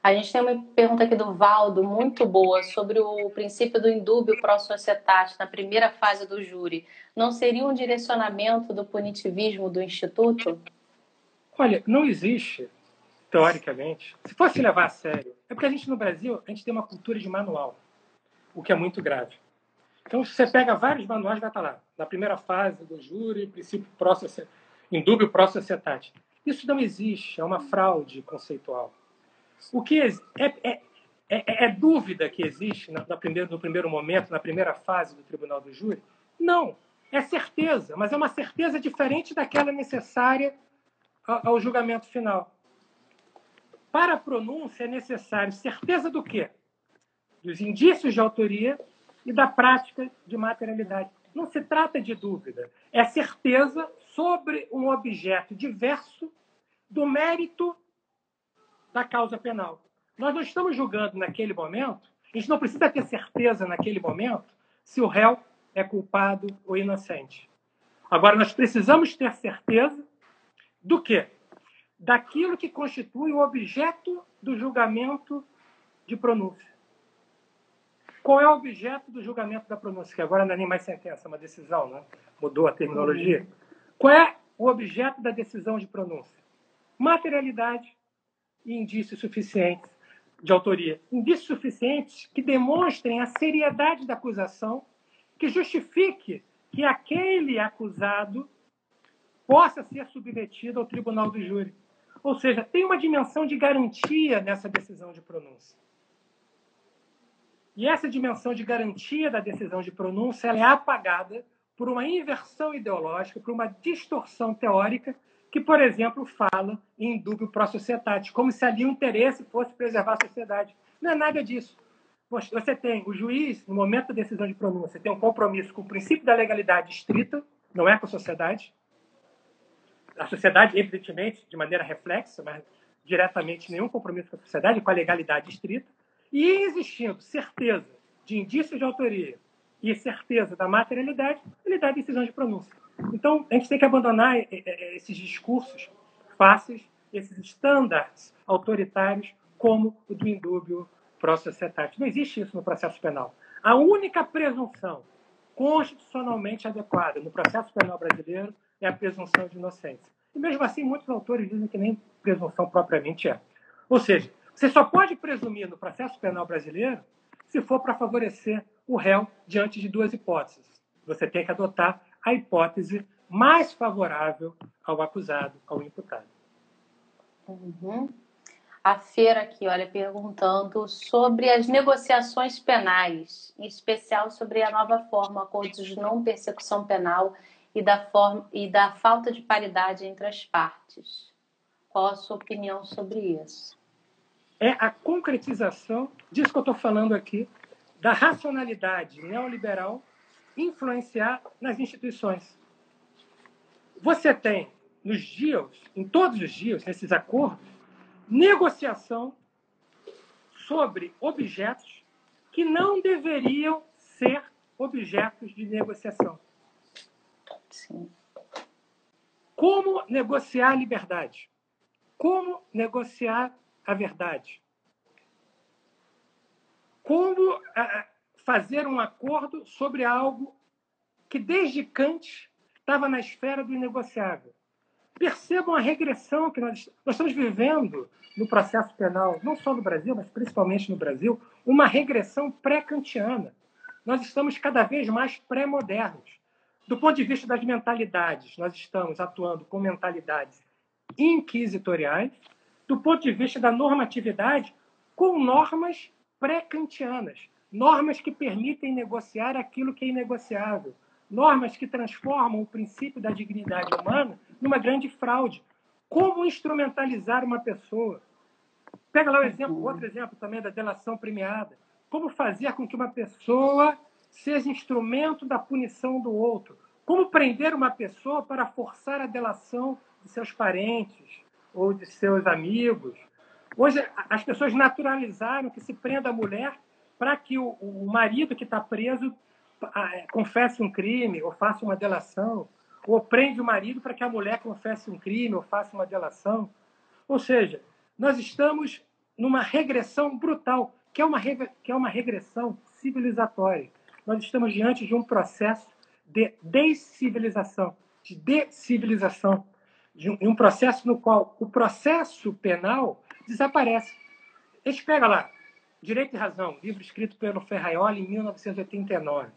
A gente tem uma pergunta aqui do Valdo, muito boa, sobre o princípio do indúbio pro societate na primeira fase do júri. Não seria um direcionamento do punitivismo do Instituto? Olha, não existe, teoricamente. Se fosse levar a sério, é porque a gente no Brasil, a gente tem uma cultura de manual. o que é muito grave. Então, se você pega vários manuais, vai estar lá. Na primeira fase do júri, princípio process, indúbio processetate. Isso não existe, é uma fraude conceitual. O que é, é, é, é dúvida que existe primeiro, no primeiro momento, na primeira fase do tribunal do júri? Não, é certeza, mas é uma certeza diferente daquela necessária ao, ao julgamento final. Para a pronúncia é necessário certeza do quê? Dos indícios de autoria e da prática de materialidade. Não se trata de dúvida, é certeza sobre um objeto diverso do mérito da causa penal. Nós não estamos julgando naquele momento, a gente não precisa ter certeza naquele momento se o réu é culpado ou inocente. Agora, nós precisamos ter certeza do quê? Daquilo que constitui o objeto do julgamento de pronúncia. Qual é o objeto do julgamento da pronúncia? Que agora não é nem mais sentença, é uma decisão, né? mudou a terminologia. Qual é o objeto da decisão de pronúncia? Materialidade e indícios suficientes de autoria. Indícios suficientes que demonstrem a seriedade da acusação, que justifique que aquele acusado possa ser submetido ao tribunal do júri. Ou seja, tem uma dimensão de garantia nessa decisão de pronúncia. E essa dimensão de garantia da decisão de pronúncia é apagada por uma inversão ideológica, por uma distorção teórica que, por exemplo, fala em dúbio pro societate, como se ali o interesse fosse preservar a sociedade. Não é nada disso. Você tem o juiz, no momento da decisão de pronúncia, tem um compromisso com o princípio da legalidade estrita, não é com a sociedade. A sociedade, evidentemente, de maneira reflexa, mas diretamente nenhum compromisso com a sociedade, com a legalidade estrita. E existindo certeza de indícios de autoria e certeza da materialidade, ele dá decisão de pronúncia. Então, a gente tem que abandonar esses discursos fáceis, esses estándares autoritários, como o do indúbio pró-societate. Não existe isso no processo penal. A única presunção constitucionalmente adequada no processo penal brasileiro é a presunção de inocência. E mesmo assim, muitos autores dizem que nem presunção propriamente é. Ou seja, você só pode presumir no processo penal brasileiro se for para favorecer o réu diante de duas hipóteses. Você tem que adotar a hipótese mais favorável ao acusado, ao imputado. Uhum. A Feira aqui, olha, perguntando sobre as negociações penais, em especial sobre a nova forma, acordos de não persecução penal e da, forma, e da falta de paridade entre as partes. Qual a sua opinião sobre isso? É a concretização disso que eu estou falando aqui, da racionalidade neoliberal influenciar nas instituições. Você tem nos dias, em todos os dias, nesses acordos, negociação sobre objetos que não deveriam ser objetos de negociação. Sim. Como negociar liberdade? Como negociar a verdade? Como fazer um acordo sobre algo que desde Kant estava na esfera do inegociável? Percebam a regressão que nós, nós estamos vivendo no processo penal, não só no Brasil, mas principalmente no Brasil, uma regressão pré-kantiana. Nós estamos cada vez mais pré-modernos. Do ponto de vista das mentalidades, nós estamos atuando com mentalidades inquisitoriais, do ponto de vista da normatividade, com normas pré-kantianas, normas que permitem negociar aquilo que é inegociável, normas que transformam o princípio da dignidade humana numa grande fraude. Como instrumentalizar uma pessoa? Pega lá o exemplo, outro exemplo também da delação premiada. Como fazer com que uma pessoa seja instrumento da punição do outro? Como prender uma pessoa para forçar a delação de seus parentes, ou de seus amigos. Hoje, as pessoas naturalizaram que se prenda a mulher para que o, o marido que está preso é, confesse um crime ou faça uma delação, ou prende o marido para que a mulher confesse um crime ou faça uma delação. Ou seja, nós estamos numa regressão brutal, que é uma, que é uma regressão civilizatória. Nós estamos diante de um processo de descivilização, de decivilização de um, um processo no qual o processo penal desaparece. Gente pega lá, Direito e Razão, livro escrito pelo Ferraioli em 1989.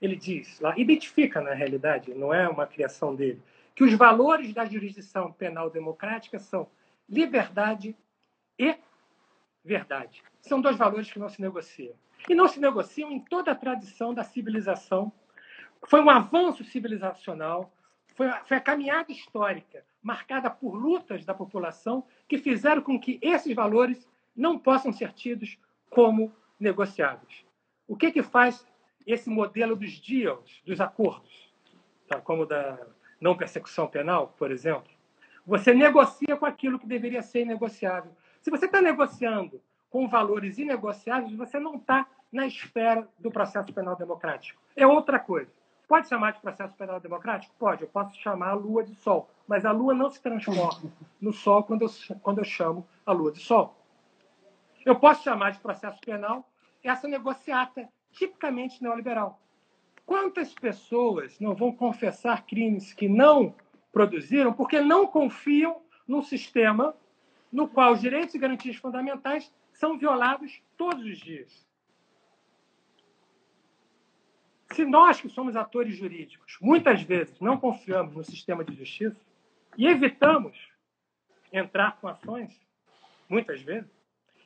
Ele diz lá, identifica na realidade, não é uma criação dele, que os valores da jurisdição penal democrática são liberdade e verdade. São dois valores que não se negociam. E não se negociam em toda a tradição da civilização. Foi um avanço civilizacional, foi a, foi a caminhada histórica marcada por lutas da população que fizeram com que esses valores não possam ser tidos como negociáveis. O que, que faz esse modelo dos deals, dos acordos, tá? como da não persecução penal, por exemplo? Você negocia com aquilo que deveria ser negociável. Se você está negociando com valores inegociáveis, você não está na esfera do processo penal democrático. É outra coisa. Pode chamar de processo penal democrático? Pode. Eu posso chamar a lua de sol. Mas a lua não se transforma no sol quando eu, quando eu chamo a lua de sol. Eu posso chamar de processo penal essa negociata tipicamente neoliberal. Quantas pessoas não vão confessar crimes que não produziram porque não confiam num sistema no qual os direitos e garantias fundamentais são violados todos os dias? Se nós, que somos atores jurídicos, muitas vezes não confiamos no sistema de justiça e evitamos entrar com ações, muitas vezes,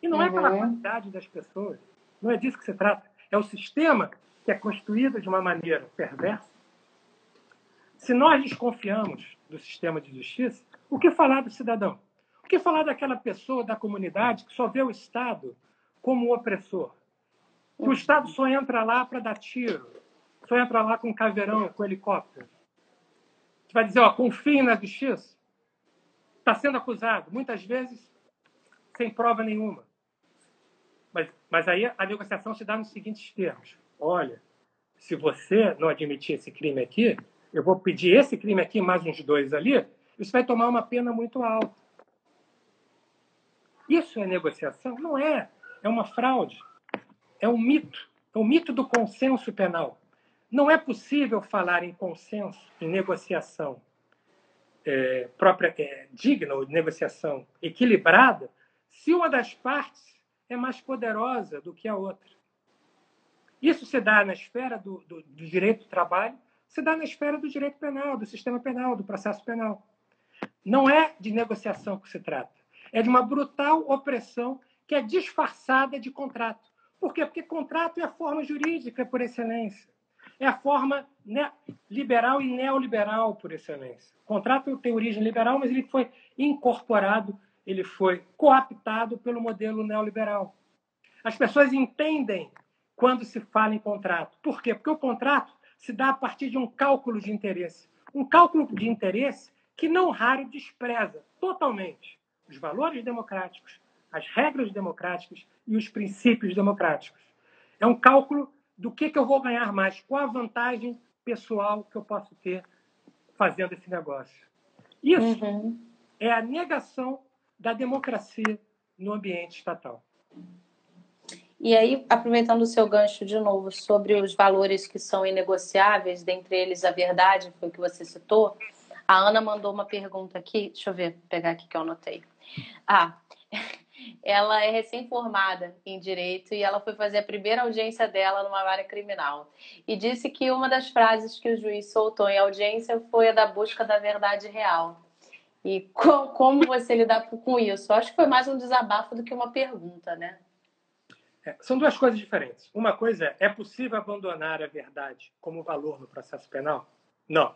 e não uhum. é pela uhum. qualidade das pessoas, não é disso que se trata. É o sistema que é construído de uma maneira perversa. Se nós desconfiamos do sistema de justiça, o que falar do cidadão? O que falar daquela pessoa da comunidade que só vê o Estado como um opressor? Que o Estado só entra lá para dar tiro, só entra lá com caveirão, com helicóptero. Você vai dizer, ó, confie na justiça. Está sendo acusado, muitas vezes sem prova nenhuma. Mas, mas aí a negociação se dá nos seguintes termos: olha, se você não admitir esse crime aqui, eu vou pedir esse crime aqui mais uns dois ali, isso vai tomar uma pena muito alta. Isso é negociação? Não é. É uma fraude. É um mito. É o mito do consenso penal. Não é possível falar em consenso, em negociação é, própria, é, digna, ou negociação equilibrada, se uma das partes é mais poderosa do que a outra. Isso se dá na esfera do, do, do direito do trabalho, se dá na esfera do direito penal, do sistema penal, do processo penal. Não é de negociação que se trata. É de uma brutal opressão que é disfarçada de contrato. Por quê? Porque contrato é a forma jurídica por excelência. É a forma liberal e neoliberal por excelência. O contrato tem origem liberal, mas ele foi incorporado ele foi cooptado pelo modelo neoliberal. As pessoas entendem quando se fala em contrato. Por quê? Porque o contrato se dá a partir de um cálculo de interesse. Um cálculo de interesse que não raro despreza totalmente os valores democráticos, as regras democráticas e os princípios democráticos. É um cálculo do que, que eu vou ganhar mais, qual a vantagem pessoal que eu posso ter fazendo esse negócio. Isso uhum. é a negação da democracia no ambiente estatal. E aí, aproveitando o seu gancho de novo sobre os valores que são inegociáveis, dentre eles a verdade, foi o que você citou, a Ana mandou uma pergunta aqui, deixa eu ver, pegar aqui que eu anotei. Ah, ela é recém-formada em direito e ela foi fazer a primeira audiência dela numa área criminal. E disse que uma das frases que o juiz soltou em audiência foi a da busca da verdade real. E como você lidar com isso? Eu acho que foi mais um desabafo do que uma pergunta, né? É, são duas coisas diferentes. Uma coisa é, é possível abandonar a verdade como valor no processo penal? Não.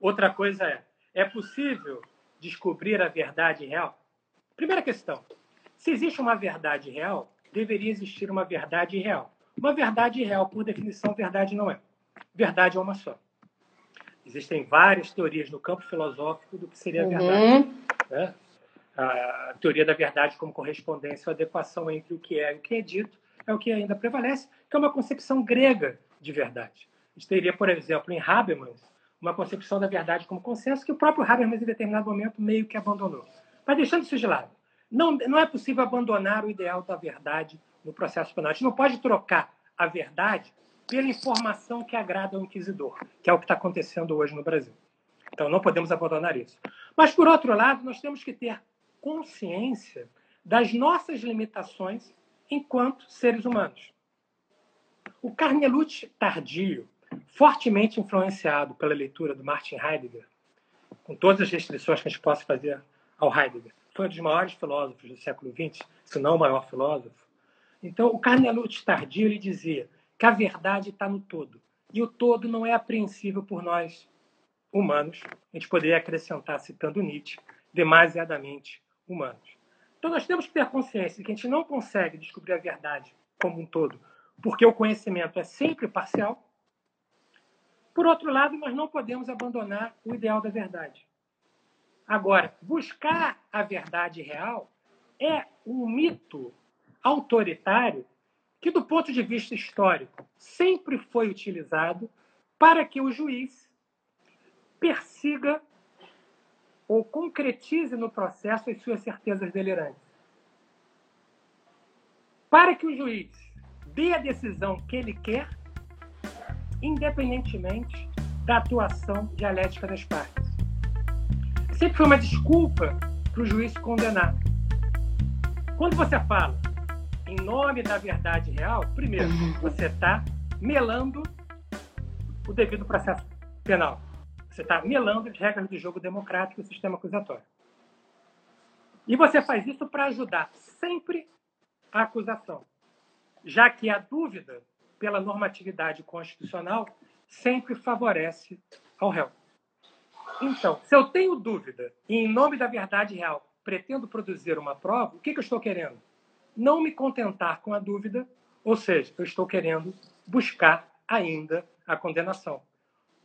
Outra coisa é, é possível descobrir a verdade real? Primeira questão, se existe uma verdade real, deveria existir uma verdade real. Uma verdade real, por definição, verdade não é. Verdade é uma só. Existem várias teorias no campo filosófico do que seria a verdade. Uhum. Né? A teoria da verdade como correspondência ou adequação entre o que é e o que é dito é o que ainda prevalece, que é uma concepção grega de verdade. A gente teria, por exemplo, em Habermas, uma concepção da verdade como consenso que o próprio Habermas, em determinado momento, meio que abandonou. Mas deixando isso de lado, não, não é possível abandonar o ideal da verdade no processo penal. A gente não pode trocar a verdade pela informação que agrada ao inquisidor, que é o que está acontecendo hoje no Brasil. Então, não podemos abandonar isso. Mas, por outro lado, nós temos que ter consciência das nossas limitações enquanto seres humanos. O Carnelucci tardio, fortemente influenciado pela leitura do Martin Heidegger, com todas as restrições que a gente possa fazer ao Heidegger, foi um dos maiores filósofos do século XX, se não o maior filósofo. Então, o Carnelucci tardio ele dizia que a verdade está no todo. E o todo não é apreensível por nós humanos. A gente poderia acrescentar, citando Nietzsche, demasiadamente humanos. Então, nós temos que ter consciência de que a gente não consegue descobrir a verdade como um todo, porque o conhecimento é sempre parcial. Por outro lado, nós não podemos abandonar o ideal da verdade. Agora, buscar a verdade real é um mito autoritário que, do ponto de vista histórico, sempre foi utilizado para que o juiz persiga ou concretize no processo as suas certezas delirantes. Para que o juiz dê a decisão que ele quer, independentemente da atuação dialética das partes. Sempre foi uma desculpa para o juiz condenar. Quando você fala em nome da verdade real, primeiro, você está melando o devido processo penal. Você está melando as regras do jogo democrático e o sistema acusatório. E você faz isso para ajudar sempre a acusação, já que a dúvida, pela normatividade constitucional, sempre favorece ao réu. Então, se eu tenho dúvida e, em nome da verdade real, pretendo produzir uma prova, o que, que eu estou querendo? Não me contentar com a dúvida, ou seja, eu estou querendo buscar ainda a condenação.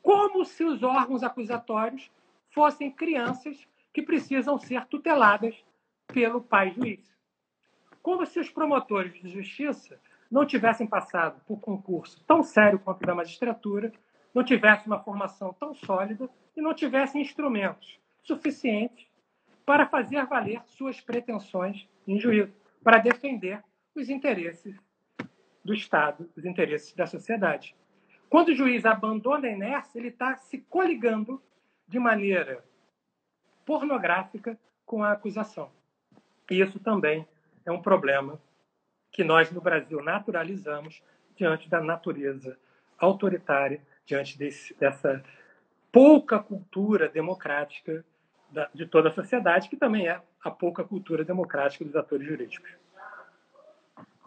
Como se os órgãos acusatórios fossem crianças que precisam ser tuteladas pelo pai juiz. Como se os promotores de justiça não tivessem passado por concurso tão sério quanto da magistratura, não tivessem uma formação tão sólida e não tivessem instrumentos suficientes para fazer valer suas pretensões em juízo, para defender os interesses do Estado, os interesses da sociedade. Quando o juiz abandona a inércia, ele está se coligando de maneira pornográfica com a acusação. E isso também é um problema que nós no Brasil naturalizamos diante da natureza autoritária, diante desse, dessa pouca cultura democrática da, de toda a sociedade, que também é a pouca cultura democrática dos atores jurídicos.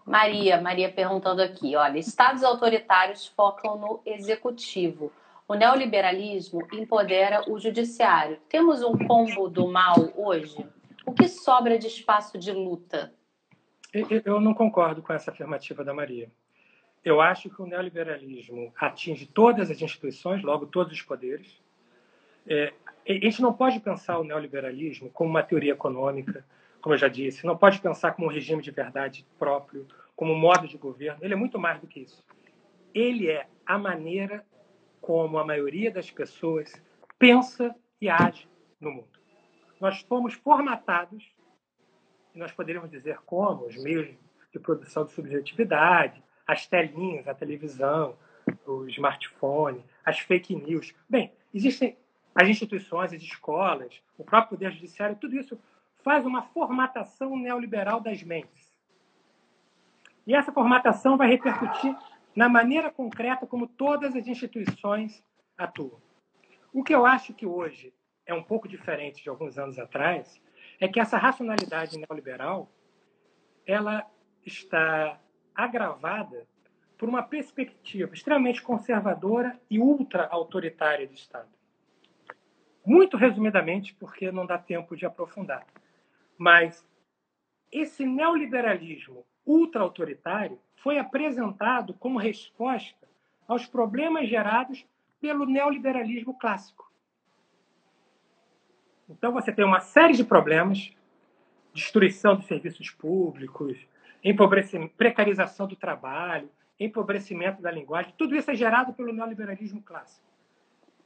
Maria, Maria perguntando aqui, olha, estados autoritários focam no executivo. O neoliberalismo empodera o judiciário. Temos um combo do mal hoje? O que sobra de espaço de luta? Eu não concordo com essa afirmativa da Maria. Eu acho que o neoliberalismo atinge todas as instituições, logo todos os poderes. É, a gente não pode pensar o neoliberalismo como uma teoria econômica, como eu já disse, não pode pensar como um regime de verdade próprio, como um modo de governo. Ele é muito mais do que isso. Ele é a maneira como a maioria das pessoas pensa e age no mundo. Nós fomos formatados, e nós poderíamos dizer como, os meios de produção de subjetividade, as telinhas, a televisão, o smartphone, as fake news. Bem, existem as instituições, as escolas, o próprio poder judiciário, tudo isso faz uma formatação neoliberal das mentes. E essa formatação vai repercutir na maneira concreta como todas as instituições atuam. O que eu acho que hoje é um pouco diferente de alguns anos atrás é que essa racionalidade neoliberal ela está agravada por uma perspectiva extremamente conservadora e ultra-autoritária do Estado. Muito resumidamente, porque não dá tempo de aprofundar. Mas esse neoliberalismo ultra-autoritário foi apresentado como resposta aos problemas gerados pelo neoliberalismo clássico. Então, você tem uma série de problemas: destruição dos serviços públicos, empobrecimento, precarização do trabalho, empobrecimento da linguagem, tudo isso é gerado pelo neoliberalismo clássico.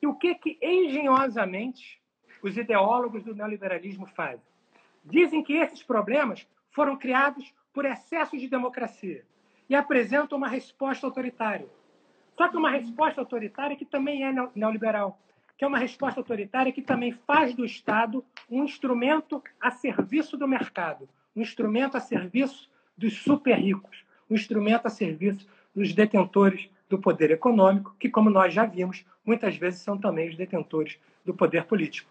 E o que, que engenhosamente os ideólogos do neoliberalismo fazem? Dizem que esses problemas foram criados por excesso de democracia e apresentam uma resposta autoritária. Só que uma resposta autoritária que também é neoliberal, que é uma resposta autoritária que também faz do Estado um instrumento a serviço do mercado, um instrumento a serviço dos super ricos, um instrumento a serviço dos detentores do poder econômico, que, como nós já vimos, muitas vezes são também os detentores do poder político.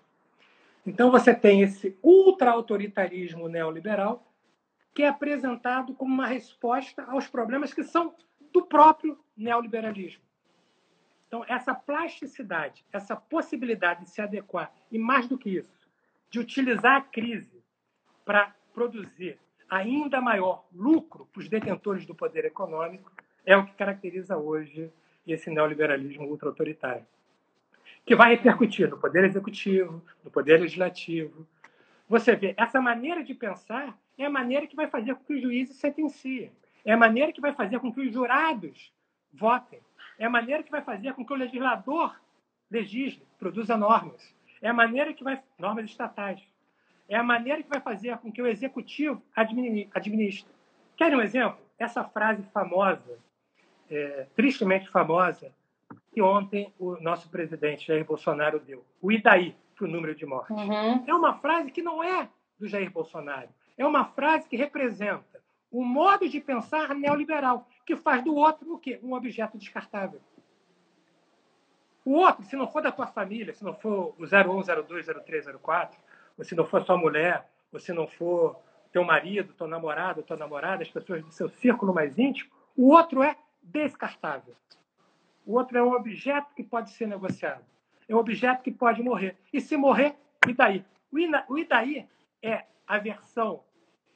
Então, você tem esse ultra-autoritarismo neoliberal, que é apresentado como uma resposta aos problemas que são do próprio neoliberalismo. Então, essa plasticidade, essa possibilidade de se adequar, e mais do que isso, de utilizar a crise para produzir ainda maior lucro para os detentores do poder econômico, é o que caracteriza hoje esse neoliberalismo ultra-autoritário, que vai repercutir no poder executivo, no poder legislativo. Você vê, essa maneira de pensar é a maneira que vai fazer com que os juízes sentenciem, é a maneira que vai fazer com que os jurados votem, é a maneira que vai fazer com que o legislador legisle, produza normas, é a maneira que vai normas estatais, é a maneira que vai fazer com que o executivo administre. Querem um exemplo? Essa frase famosa é, tristemente famosa que ontem o nosso presidente Jair Bolsonaro deu. O Idaí para o número de mortes. Uhum. É uma frase que não é do Jair Bolsonaro. É uma frase que representa um modo de pensar neoliberal, que faz do outro o quê? Um objeto descartável. O outro, se não for da tua família, se não for o 01, 02, 03, 04, se não for sua mulher, se não for teu marido, teu namorado, tua namorada, as pessoas do seu círculo mais íntimo, o outro é descartável. O outro é um objeto que pode ser negociado. É um objeto que pode morrer. E se morrer, e daí? O Idaí é a versão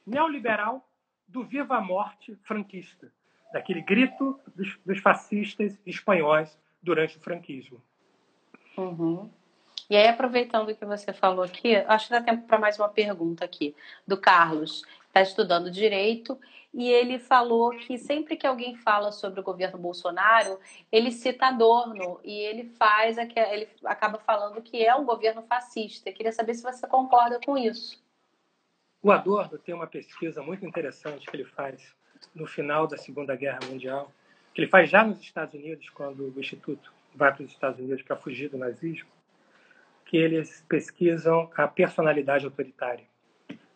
neoliberal do viva a morte franquista, daquele grito dos, dos fascistas espanhóis durante o franquismo. Uhum. E aí, aproveitando o que você falou aqui, acho que dá tempo para mais uma pergunta aqui, do Carlos, está estudando direito e ele falou que sempre que alguém fala sobre o governo Bolsonaro, ele cita Adorno e ele faz, ele acaba falando que é um governo fascista. Eu queria saber se você concorda com isso. O Adorno tem uma pesquisa muito interessante que ele faz no final da Segunda Guerra Mundial, que ele faz já nos Estados Unidos, quando o Instituto vai para os Estados Unidos para fugir do nazismo, que eles pesquisam a personalidade autoritária.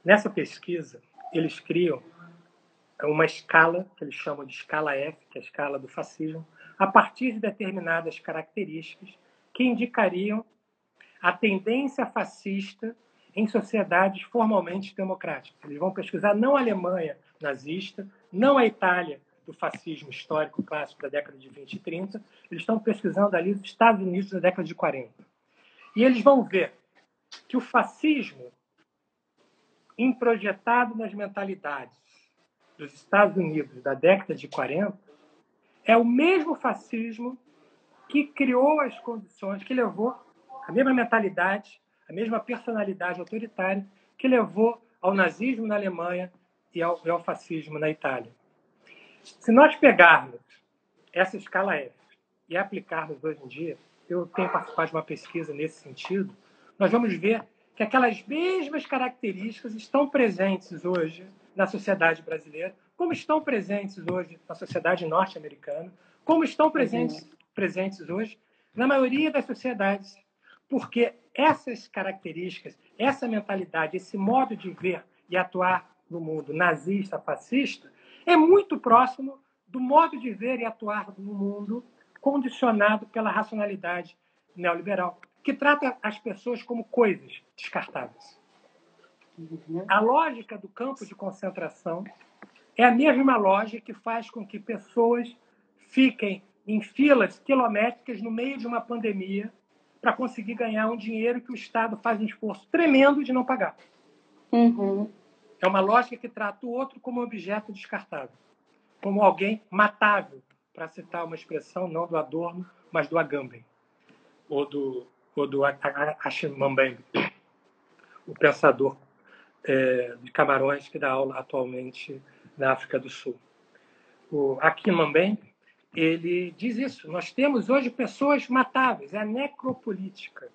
Nessa pesquisa, eles criam uma escala, que eles chamam de escala F, que é a escala do fascismo, a partir de determinadas características que indicariam a tendência fascista em sociedades formalmente democráticas. Eles vão pesquisar não a Alemanha nazista, não a Itália do fascismo histórico clássico da década de 20 e 30, eles estão pesquisando ali os Estados Unidos da década de 40. E eles vão ver que o fascismo introjetado nas mentalidades dos Estados Unidos da década de 40 é o mesmo fascismo que criou as condições, que levou a mesma mentalidade, a mesma personalidade autoritária que levou ao nazismo na Alemanha e ao, e ao fascismo na Itália. Se nós pegarmos essa escala F e aplicarmos hoje em dia, eu tenho participado de uma pesquisa nesse sentido, nós vamos ver que aquelas mesmas características estão presentes hoje na sociedade brasileira, como estão presentes hoje na sociedade norte-americana, como estão presentes, uhum. presentes hoje na maioria das sociedades. Porque essas características, essa mentalidade, esse modo de ver e atuar no mundo nazista, fascista, é muito próximo do modo de ver e atuar no mundo condicionado pela racionalidade neoliberal que trata as pessoas como coisas descartáveis. A lógica do campo de concentração é a mesma lógica que faz com que pessoas fiquem em filas quilométricas no meio de uma pandemia para conseguir ganhar um dinheiro que o Estado faz um esforço tremendo de não pagar. Uhum. É uma lógica que trata o outro como objeto descartável, como alguém matável, para citar uma expressão não do Adorno, mas do Agamben, ou do ou do Ashimambembe, o pensador é, de Camarões que dá aula atualmente na África do Sul. O Akimambembe, ele diz isso. Nós temos hoje pessoas matáveis, é a necropolítica.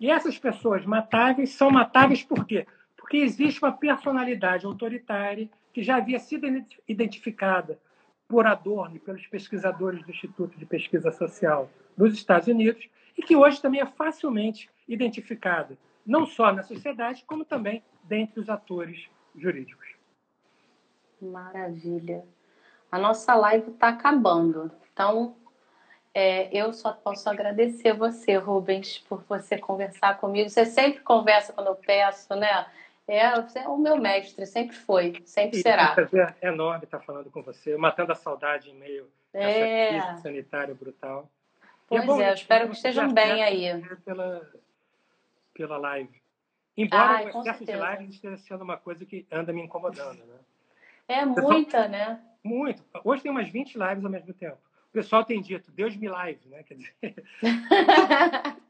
E essas pessoas matáveis são matáveis por quê? Porque existe uma personalidade autoritária que já havia sido identificada por Adorno e pelos pesquisadores do Instituto de Pesquisa Social nos Estados Unidos e que hoje também é facilmente identificada, não só na sociedade, como também dentre os atores jurídicos. Maravilha. A nossa live está acabando. Então, é, eu só posso agradecer você, Rubens, por você conversar comigo. Você sempre conversa quando eu peço, né? É, você é o meu mestre, sempre foi, sempre e será. É um prazer enorme estar falando com você, matando a saudade em meio é. a essa crise sanitária brutal. Pois é, bom, é, eu espero que estejam bem aí. Pela, pela live. Embora Ai, o excesso de live esteja sendo uma coisa que anda me incomodando, né? É muita, né? Muito. Hoje tem umas 20 lives ao mesmo tempo. O pessoal tem dito, Deus me live, né? Quer dizer...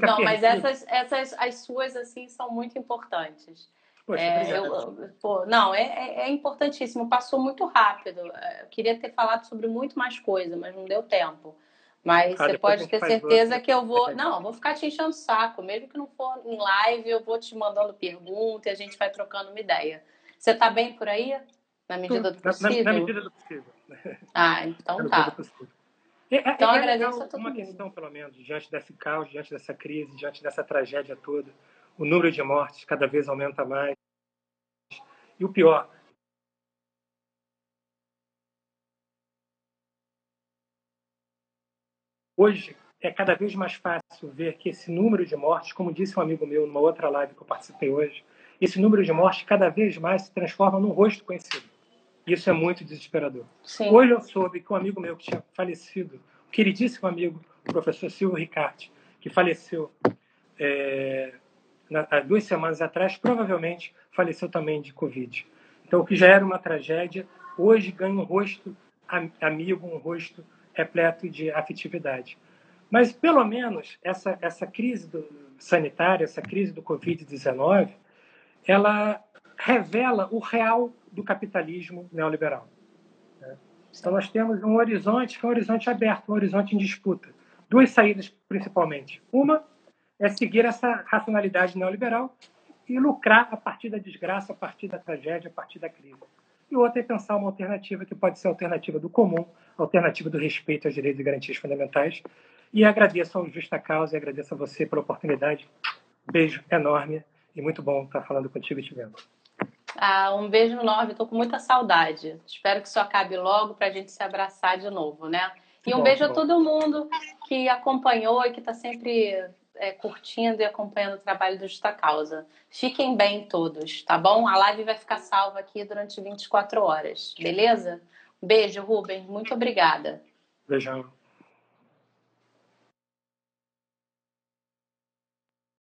Não, mas essas, essas, as suas, assim, são muito importantes. Poxa, é, eu, pô, não, é, é, é, importantíssimo. Passou muito rápido. É, eu queria ter falado sobre muito mais coisa, mas não deu tempo. Mas ah, você pode ter certeza que eu vou. Não, vou ficar te enchendo o saco. Mesmo que não for em live, eu vou te mandando pergunta e a gente vai trocando uma ideia. Você está bem por aí? Na medida do possível? Na, na medida do possível. Ah, então tá. É, é, então, é agradeço a todo uma mundo. questão, pelo menos, diante desse caos, diante dessa crise, diante dessa tragédia toda. O número de mortes cada vez aumenta mais. E o pior, hoje é cada vez mais fácil ver que esse número de mortes, como disse um amigo meu numa outra live que eu participei hoje, esse número de mortes cada vez mais se transforma num rosto conhecido. Isso é muito desesperador. Sim. Hoje eu soube que um amigo meu que tinha falecido, um queridíssimo amigo, o professor Silvio Ricarte, que faleceu é, na, há duas semanas atrás, provavelmente faleceu também de Covid. Então, o que já era uma tragédia, hoje ganha um rosto amigo, um rosto repleto de afetividade. Mas, pelo menos, essa, essa crise do, sanitária, essa crise do Covid-19, ela revela o real do capitalismo neoliberal. Né? Então, nós temos um horizonte que é um horizonte aberto, um horizonte em disputa. Duas saídas, principalmente. Uma é seguir essa racionalidade neoliberal e lucrar a partir da desgraça, a partir da tragédia, a partir da crise. E outra é pensar uma alternativa que pode ser a alternativa do comum, a alternativa do respeito aos direitos e garantias fundamentais. E agradeço ao Justa Causa e agradeço a você pela oportunidade. Beijo enorme e muito bom estar falando contigo e te vendo. Ah, um beijo enorme, estou com muita saudade. Espero que isso acabe logo para a gente se abraçar de novo, né? E um bom, beijo a todo mundo que acompanhou e que está sempre é, curtindo e acompanhando o trabalho do Justa Causa. Fiquem bem todos, tá bom? A live vai ficar salva aqui durante 24 horas, beleza? Beijo, Rubens. Muito obrigada. Beijão.